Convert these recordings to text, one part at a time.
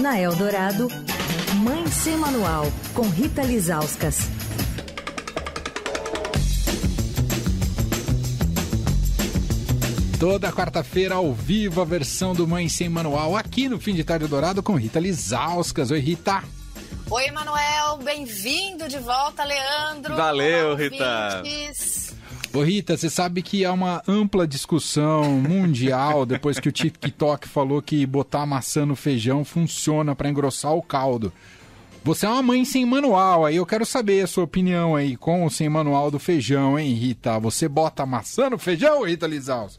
Na Eldorado, Mãe Sem Manual, com Rita Lizauskas. Toda quarta-feira, ao vivo, a versão do Mãe Sem Manual, aqui no Fim de Tarde Dourado, com Rita Lizauskas. Oi, Rita. Oi, Manuel. Bem-vindo de volta, Leandro. Valeu, Rita. Ô Rita, você sabe que há uma ampla discussão mundial depois que o TikTok falou que botar maçã no feijão funciona para engrossar o caldo. Você é uma mãe sem manual, aí eu quero saber a sua opinião aí com ou sem manual do feijão, hein, Rita? Você bota maçã no feijão, Rita Lizaus?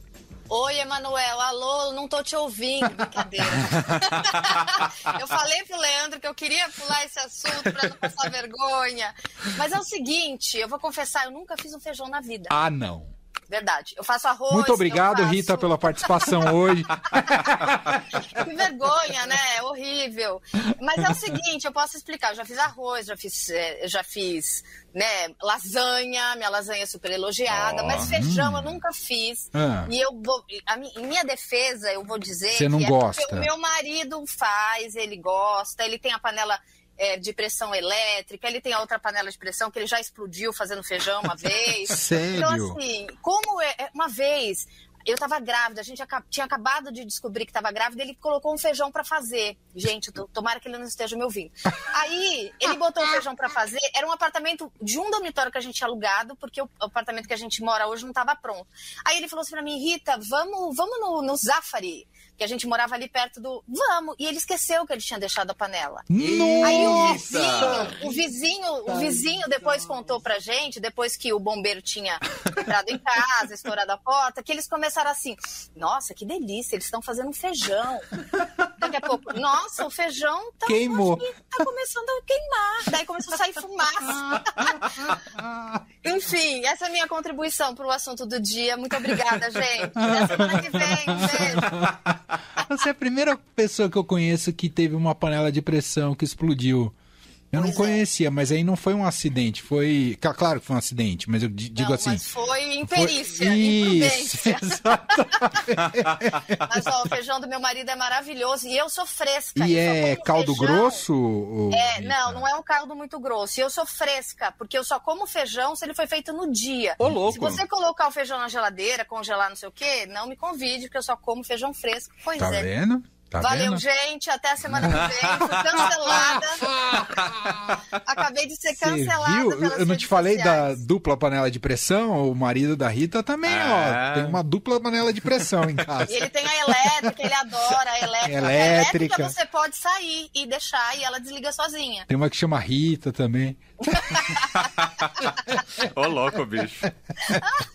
Oi, Emanuel. Alô, não tô te ouvindo. Brincadeira. eu falei pro Leandro que eu queria pular esse assunto pra não passar vergonha. Mas é o seguinte, eu vou confessar, eu nunca fiz um feijão na vida. Ah, não. Verdade. Eu faço arroz. Muito obrigado, faço... Rita, pela participação hoje. que vergonha, né? É horrível. Mas é o seguinte, eu posso explicar. Eu já fiz arroz, já fiz, eh, já fiz né, lasanha, minha lasanha é super elogiada, oh, mas feijão hum. eu nunca fiz. Ah. E eu vou. A minha, em minha defesa, eu vou dizer Você não que gosta. É o meu marido faz, ele gosta, ele tem a panela é, de pressão elétrica, ele tem a outra panela de pressão que ele já explodiu fazendo feijão uma vez. Sério? Então, assim, como é, é uma vez eu tava grávida, a gente tinha acabado de descobrir que tava grávida, ele colocou um feijão para fazer. Gente, tomara que ele não esteja me ouvindo. Aí, ele botou o feijão para fazer, era um apartamento de um dormitório que a gente tinha alugado, porque o apartamento que a gente mora hoje não tava pronto. Aí ele falou assim pra mim, Rita, vamos, vamos no, no Zafari que a gente morava ali perto do. Vamos! E ele esqueceu que ele tinha deixado a panela. Nossa! Aí o vizinho, o vizinho, o vizinho depois contou pra gente, depois que o bombeiro tinha entrado em casa, estourado a porta, que eles começaram assim: nossa, que delícia, eles estão fazendo um feijão. Daqui a pouco, nossa, o feijão tá, Queimou. tá começando a queimar. Daí começou a sair fumaça. Enfim, essa é a minha contribuição para o assunto do dia. Muito obrigada, gente. Até semana que vem. Beijo. Você é a primeira pessoa que eu conheço que teve uma panela de pressão que explodiu. Eu pois não é. conhecia, é. mas aí não foi um acidente, foi. Claro que foi um acidente, mas eu digo não, assim. Mas foi imperícia, foi... Isso, mas ó, o feijão do meu marido é maravilhoso e eu sou fresca. E é caldo feijão. grosso? Ou... É, não, não é um caldo muito grosso. E eu sou fresca, porque eu só como feijão se ele foi feito no dia. Ô, louco. Se você colocar o feijão na geladeira, congelar, não sei o quê, não me convide, porque eu só como feijão fresco. Pois tá é. vendo? Tá Valeu, vendo? gente. Até a semana que vem. Fui cancelada. Acabei de ser cancelada. Viu? Eu não te falei sociais. da dupla panela de pressão? O marido da Rita também, é. ó. Tem uma dupla panela de pressão em casa. E ele tem a elétrica, ele adora a elétrica. Elétrica. A elétrica você pode sair e deixar e ela desliga sozinha. Tem uma que chama Rita também. Ô, louco, bicho.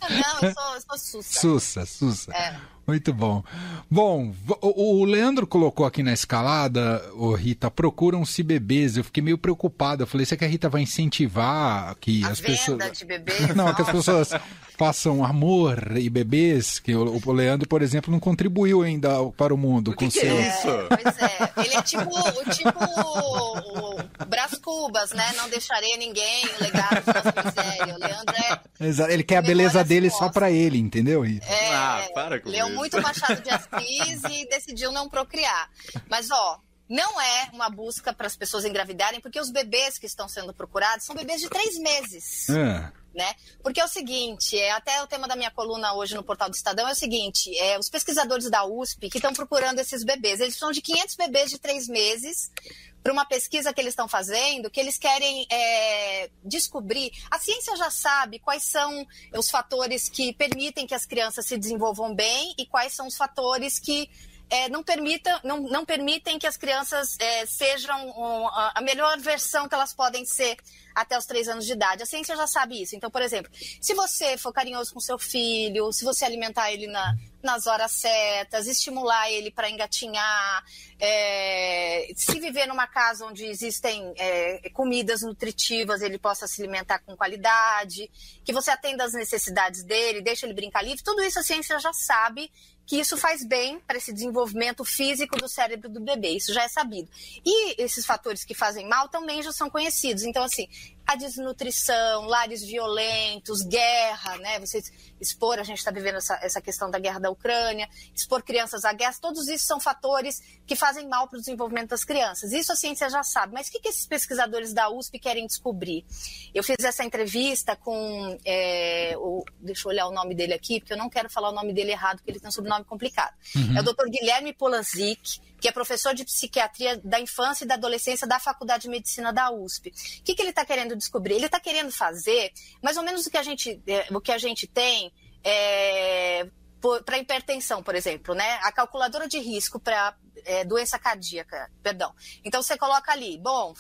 Não, eu sou, eu sou sussa. Sussa, sussa. É. Muito bom. Bom, o, Leandro colocou aqui na escalada, o Rita, procuram-se bebês. Eu fiquei meio preocupado. Eu falei, será que a Rita vai incentivar que a as venda pessoas. de bebês? Não, que as pessoas façam amor e bebês, que o, o Leandro, por exemplo, não contribuiu ainda para o mundo o com que seu. Que é isso? Pois é, ele é tipo, tipo o, Cubas, né? Não deixarei ninguém o legado de miséria. O Leandro é. Exato. Ele quer a beleza dele só para ele, entendeu? É, ah, para com leu isso. muito Machado de Assis e decidiu não procriar. Mas, ó, não é uma busca para as pessoas engravidarem, porque os bebês que estão sendo procurados são bebês de três meses. É. Né? Porque é o seguinte, é até o tema da minha coluna hoje no portal do Estadão é o seguinte, é os pesquisadores da USP que estão procurando esses bebês, eles são de 500 bebês de três meses para uma pesquisa que eles estão fazendo, que eles querem é, descobrir. A ciência já sabe quais são os fatores que permitem que as crianças se desenvolvam bem e quais são os fatores que é, não, permita, não, não permitem que as crianças é, sejam um, a melhor versão que elas podem ser até os três anos de idade. A ciência já sabe isso. Então, por exemplo, se você for carinhoso com seu filho, se você alimentar ele na, nas horas certas, estimular ele para engatinhar, é, se viver numa casa onde existem é, comidas nutritivas, ele possa se alimentar com qualidade, que você atenda às necessidades dele, deixa ele brincar livre, tudo isso a ciência já sabe que isso faz bem para esse desenvolvimento físico do cérebro do bebê, isso já é sabido. E esses fatores que fazem mal também já são conhecidos. Então, assim, a desnutrição, lares violentos, guerra, né? Você expor, a gente está vivendo essa, essa questão da guerra da Ucrânia, expor crianças à guerra, todos isso são fatores que fazem mal para o desenvolvimento das crianças. Isso a ciência já sabe, mas o que, que esses pesquisadores da USP querem descobrir? Eu fiz essa entrevista com, é, o, deixa eu olhar o nome dele aqui, porque eu não quero falar o nome dele errado, porque ele tem um sobrenome complicado. Uhum. É o Dr. Guilherme Polanzik, que é professor de psiquiatria da infância e da adolescência da Faculdade de Medicina da USP. O que, que ele está querendo descobrir? Ele está querendo fazer mais ou menos o que a gente, é, o que a gente tem é, para hipertensão, por exemplo, né? A calculadora de risco para é, doença cardíaca, perdão. Então você coloca ali, bom,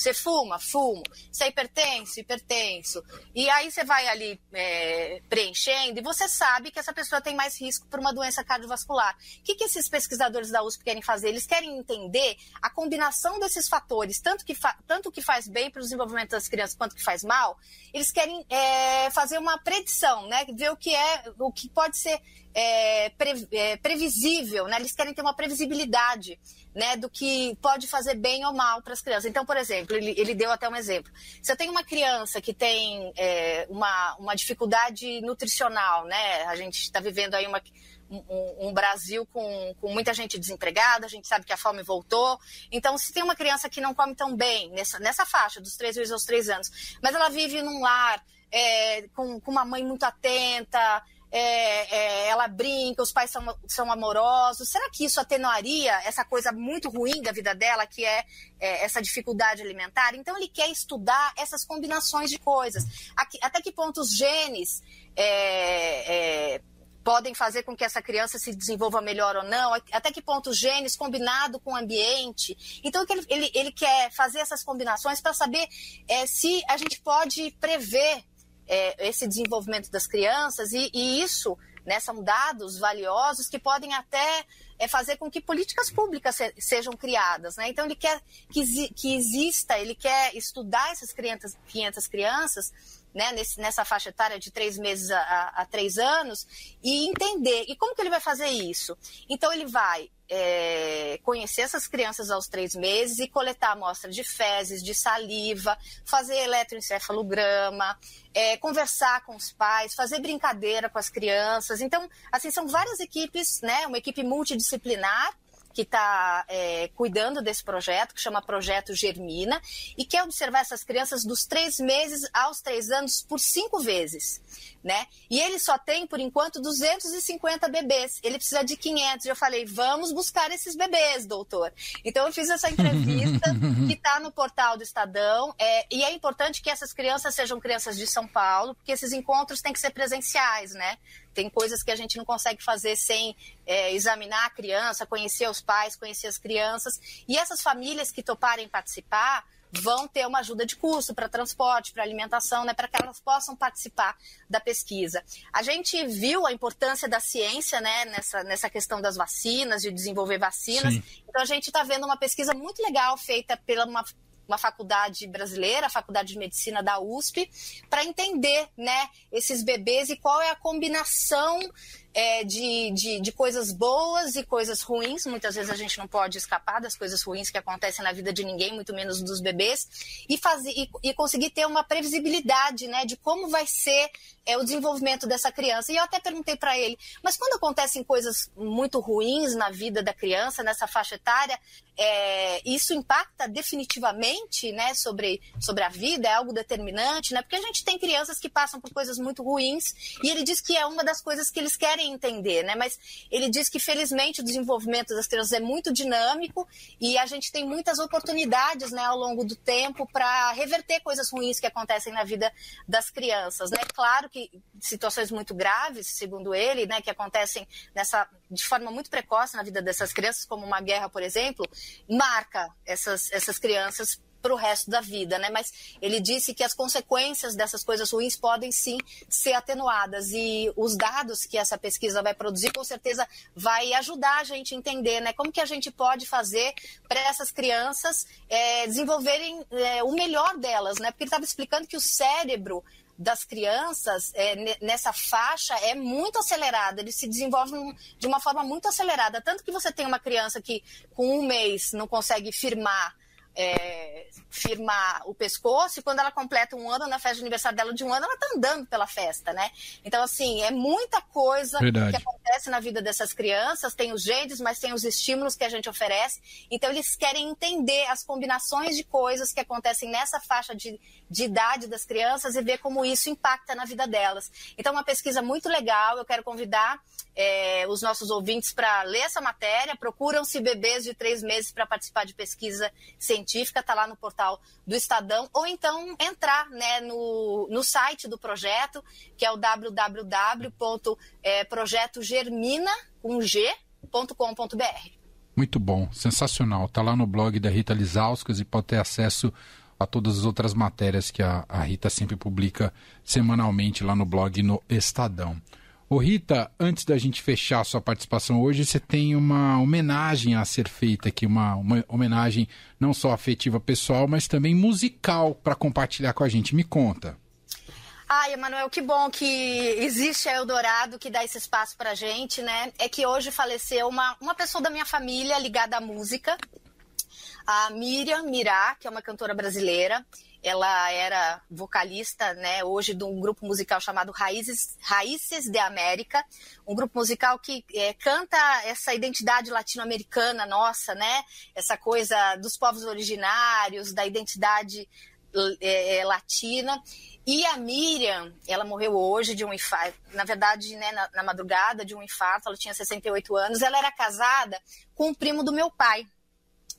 você fuma? Fumo. Você é hipertenso? Hipertenso. E aí você vai ali é, preenchendo e você sabe que essa pessoa tem mais risco por uma doença cardiovascular. O que, que esses pesquisadores da USP querem fazer? Eles querem entender a combinação desses fatores, tanto que, fa tanto que faz bem para o desenvolvimento das crianças quanto que faz mal. Eles querem é, fazer uma predição, né? Ver o que é, o que pode ser é, pre, é, previsível, né? Eles querem ter uma previsibilidade, né, do que pode fazer bem ou mal para as crianças. Então, por exemplo, ele, ele, deu até um exemplo. Se eu tenho uma criança que tem é, uma, uma dificuldade nutricional, né? A gente está vivendo aí uma, um, um, Brasil com, com muita gente desempregada, a gente sabe que a fome voltou. Então, se tem uma criança que não come tão bem nessa, nessa faixa, dos três aos três anos, mas ela vive num lar é, com, com uma mãe muito atenta, é, é, ela brinca, os pais são, são amorosos. Será que isso atenuaria essa coisa muito ruim da vida dela, que é, é essa dificuldade alimentar? Então, ele quer estudar essas combinações de coisas. Aqui, até que ponto os genes é, é, podem fazer com que essa criança se desenvolva melhor ou não, até que ponto os genes combinado com o ambiente. Então, ele, ele, ele quer fazer essas combinações para saber é, se a gente pode prever é, esse desenvolvimento das crianças e, e isso né, são dados valiosos que podem até é, fazer com que políticas públicas se, sejam criadas. Né? Então, ele quer que, que exista, ele quer estudar essas 500, 500 crianças né, nesse, nessa faixa etária de três meses a, a, a, três anos e entender. E como que ele vai fazer isso? Então, ele vai é, conhecer essas crianças aos três meses e coletar amostra de fezes, de saliva, fazer eletroencefalograma, é, conversar com os pais, fazer brincadeira com as crianças. Então, assim, são várias equipes, né, uma equipe multidisciplinar que está é, cuidando desse projeto, que chama Projeto Germina, e quer observar essas crianças dos três meses aos três anos por cinco vezes né? E ele só tem, por enquanto, 250 bebês. Ele precisa de 500. Eu falei, vamos buscar esses bebês, doutor. Então, eu fiz essa entrevista que está no portal do Estadão. É, e é importante que essas crianças sejam crianças de São Paulo, porque esses encontros têm que ser presenciais, né? Tem coisas que a gente não consegue fazer sem é, examinar a criança, conhecer os pais, conhecer as crianças. E essas famílias que toparem participar, vão ter uma ajuda de custo para transporte, para alimentação, né, para que elas possam participar da pesquisa. A gente viu a importância da ciência né, nessa, nessa questão das vacinas, de desenvolver vacinas. Sim. Então, a gente está vendo uma pesquisa muito legal feita pela uma uma faculdade brasileira, a Faculdade de Medicina da USP, para entender né, esses bebês e qual é a combinação é, de, de, de, coisas boas e coisas ruins. Muitas vezes a gente não pode escapar das coisas ruins que acontecem na vida de ninguém, muito menos dos bebês, e, fazer, e, e conseguir ter uma previsibilidade né, de como vai ser é, o desenvolvimento dessa criança. E eu até perguntei para ele, mas quando acontecem coisas muito ruins na vida da criança, nessa faixa etária, é, isso impacta definitivamente né, sobre, sobre a vida? É algo determinante? Né? Porque a gente tem crianças que passam por coisas muito ruins e ele diz que é uma das coisas que eles querem entender, né? Mas ele diz que felizmente o desenvolvimento das crianças é muito dinâmico e a gente tem muitas oportunidades, né, ao longo do tempo para reverter coisas ruins que acontecem na vida das crianças, né? Claro que situações muito graves, segundo ele, né, que acontecem nessa de forma muito precoce na vida dessas crianças, como uma guerra, por exemplo, marca essas essas crianças para o resto da vida, né? Mas ele disse que as consequências dessas coisas ruins podem sim ser atenuadas e os dados que essa pesquisa vai produzir com certeza vai ajudar a gente a entender, né? Como que a gente pode fazer para essas crianças é, desenvolverem é, o melhor delas, né? Porque ele estava explicando que o cérebro das crianças é, nessa faixa é muito acelerada, eles se desenvolvem de uma forma muito acelerada. Tanto que você tem uma criança que com um mês não consegue firmar é, firmar o pescoço, e quando ela completa um ano, na festa de aniversário dela de um ano, ela tá andando pela festa, né? Então, assim, é muita coisa Verdade. que acontece na vida dessas crianças, tem os genes, mas tem os estímulos que a gente oferece. Então, eles querem entender as combinações de coisas que acontecem nessa faixa de, de idade das crianças e ver como isso impacta na vida delas. Então, é uma pesquisa muito legal, eu quero convidar é, os nossos ouvintes para ler essa matéria, procuram-se bebês de três meses para participar de pesquisa científica, está lá no portal do Estadão, ou então entrar né, no, no site do projeto, que é o www.projetogermina.com.br. Muito bom, sensacional. Tá lá no blog da Rita Lizauskas e pode ter acesso a todas as outras matérias que a, a Rita sempre publica semanalmente lá no blog no Estadão. Ô Rita, antes da gente fechar a sua participação hoje, você tem uma homenagem a ser feita aqui, uma, uma homenagem não só afetiva pessoal, mas também musical para compartilhar com a gente. Me conta. Ai, Emanuel, que bom que existe a Eldorado que dá esse espaço pra gente, né? É que hoje faleceu uma, uma pessoa da minha família ligada à música, a Miriam Mirá, que é uma cantora brasileira. Ela era vocalista, né, hoje de um grupo musical chamado Raízes, Raízes de América, um grupo musical que é, canta essa identidade latino-americana nossa, né, essa coisa dos povos originários, da identidade é, latina. E a Miriam, ela morreu hoje de um infarto, na verdade, né, na, na madrugada de um infarto, ela tinha 68 anos. Ela era casada com o primo do meu pai,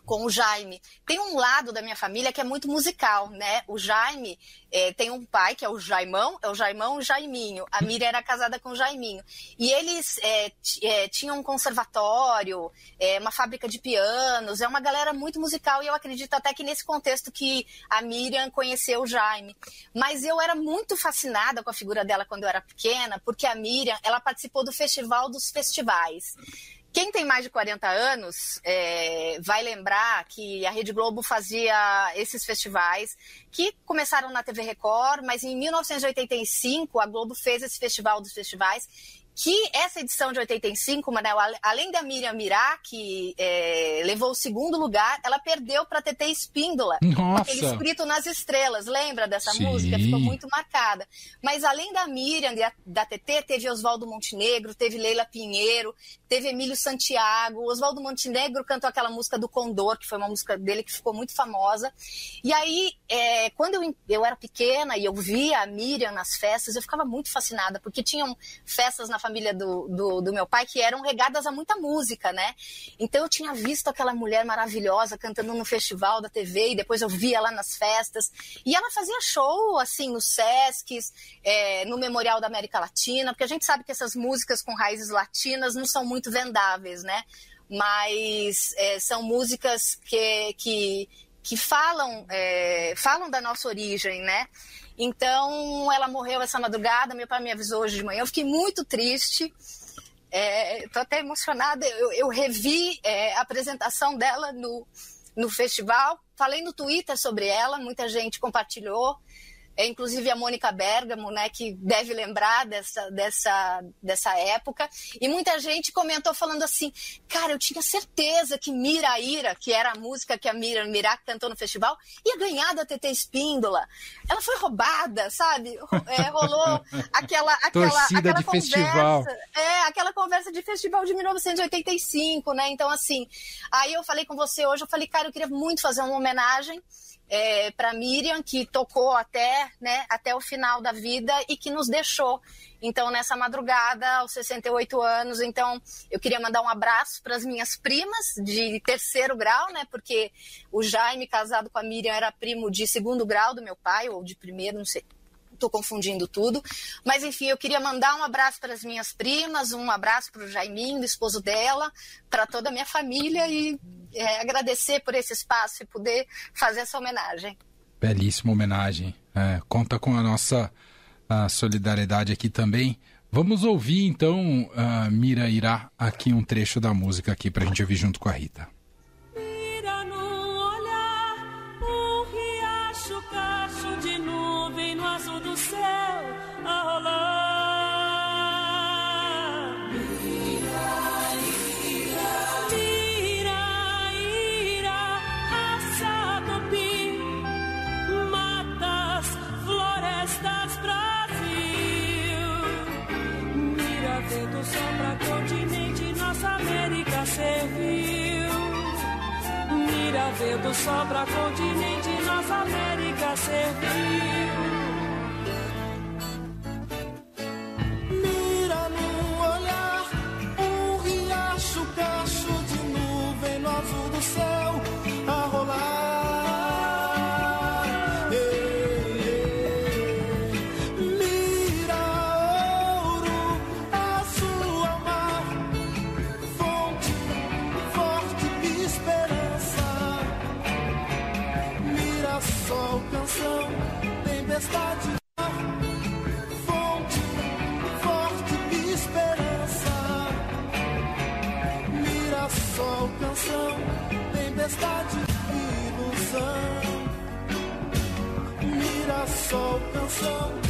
com o Jaime. Tem um lado da minha família que é muito musical, né? O Jaime é, tem um pai que é o Jaimão, é o Jaimão e o Jaiminho. A Miriam era casada com o Jaiminho. E eles é, é, tinham um conservatório, é, uma fábrica de pianos, é uma galera muito musical e eu acredito até que nesse contexto que a Miriam conheceu o Jaime. Mas eu era muito fascinada com a figura dela quando eu era pequena, porque a Miriam, ela participou do Festival dos Festivais. Quem tem mais de 40 anos é, vai lembrar que a Rede Globo fazia esses festivais que começaram na TV Record, mas em 1985 a Globo fez esse festival dos festivais que essa edição de 85, Manel, além da Miriam Mirá, que é, levou o segundo lugar, ela perdeu para TT Espíndola. Nossa. Aquele escrito nas estrelas, lembra dessa Sim. música? Ficou muito marcada. Mas além da Miriam e da TT, teve Oswaldo Montenegro, teve Leila Pinheiro, teve Emílio Santiago. Oswaldo Montenegro cantou aquela música do Condor, que foi uma música dele que ficou muito famosa. E aí, é, quando eu, eu era pequena e eu via a Miriam nas festas, eu ficava muito fascinada, porque tinham festas na família do, do, do, meu pai que eram regadas a muita música, né? Então eu tinha visto aquela mulher maravilhosa cantando no festival da TV e depois eu via lá nas festas. E ela fazia show, assim, nos Sescs, é, no Memorial da América Latina, porque a gente sabe que essas músicas com raízes latinas não são muito vendáveis, né? Mas é, são músicas que, que, que falam, é, falam da nossa origem, né? Então, ela morreu essa madrugada, meu pai me avisou hoje de manhã, eu fiquei muito triste, estou é, até emocionada, eu, eu revi é, a apresentação dela no, no festival, falei no Twitter sobre ela, muita gente compartilhou, é, inclusive a Mônica Bergamo, né, que deve lembrar dessa, dessa, dessa época. E muita gente comentou falando assim: cara, eu tinha certeza que Miraíra, que era a música que a Mira Mirá cantou no festival, ia ganhar da TT Espíndola. Ela foi roubada, sabe? É, rolou aquela, aquela, aquela de conversa. festival. É, aquela conversa de festival de 1985, né? Então, assim, aí eu falei com você hoje, eu falei, cara, eu queria muito fazer uma homenagem é, para Miriam, que tocou até, né, até o final da vida e que nos deixou. Então, nessa madrugada, aos 68 anos, então eu queria mandar um abraço para as minhas primas de terceiro grau, né? Porque o Jaime, casado com a Miriam, era primo de segundo grau do meu pai, ou de primeiro, não sei. Estou confundindo tudo. Mas, enfim, eu queria mandar um abraço para as minhas primas, um abraço para o Jaiminho, esposo dela, para toda a minha família e é, agradecer por esse espaço e poder fazer essa homenagem. Belíssima homenagem. É, conta com a nossa a solidariedade aqui também. Vamos ouvir então, a Mira Irá, aqui um trecho da música aqui para a gente ouvir junto com a Rita. Pra ver do sol pra continente, nossa América serviu. Tempestade, ilusão. Mira sol, canção,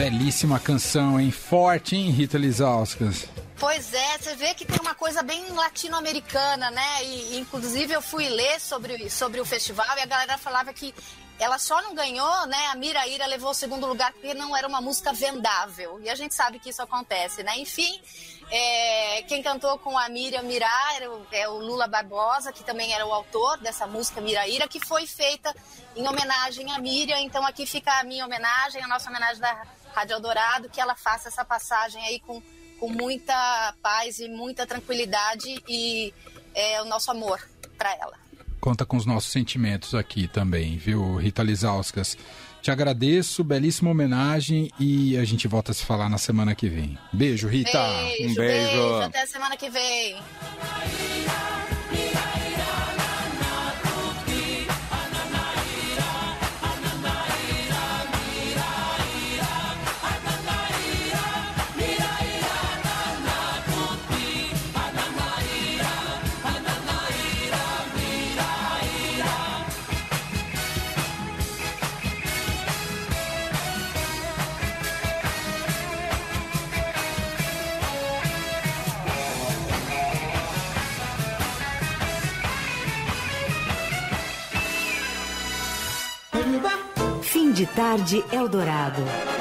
Belíssima canção, hein? Forte, hein, Rita Lizauskas? Pois é, você vê que tem uma coisa bem latino-americana, né? E, inclusive eu fui ler sobre, sobre o festival e a galera falava que ela só não ganhou, né? A Mira Ira levou o segundo lugar porque não era uma música vendável. E a gente sabe que isso acontece, né? Enfim, é, quem cantou com a Miriam Mirá era o, é o Lula Barbosa, que também era o autor dessa música Mira Ira, que foi feita em homenagem à Miriam. Então aqui fica a minha homenagem, a nossa homenagem da Rádio Eldorado, que ela faça essa passagem aí com, com muita paz e muita tranquilidade e é, o nosso amor para ela. Conta com os nossos sentimentos aqui também, viu, Rita Lizauskas? Te agradeço, belíssima homenagem e a gente volta a se falar na semana que vem. Beijo, Rita! Beijo, um beijo. Até semana que vem. Tarde Eldorado.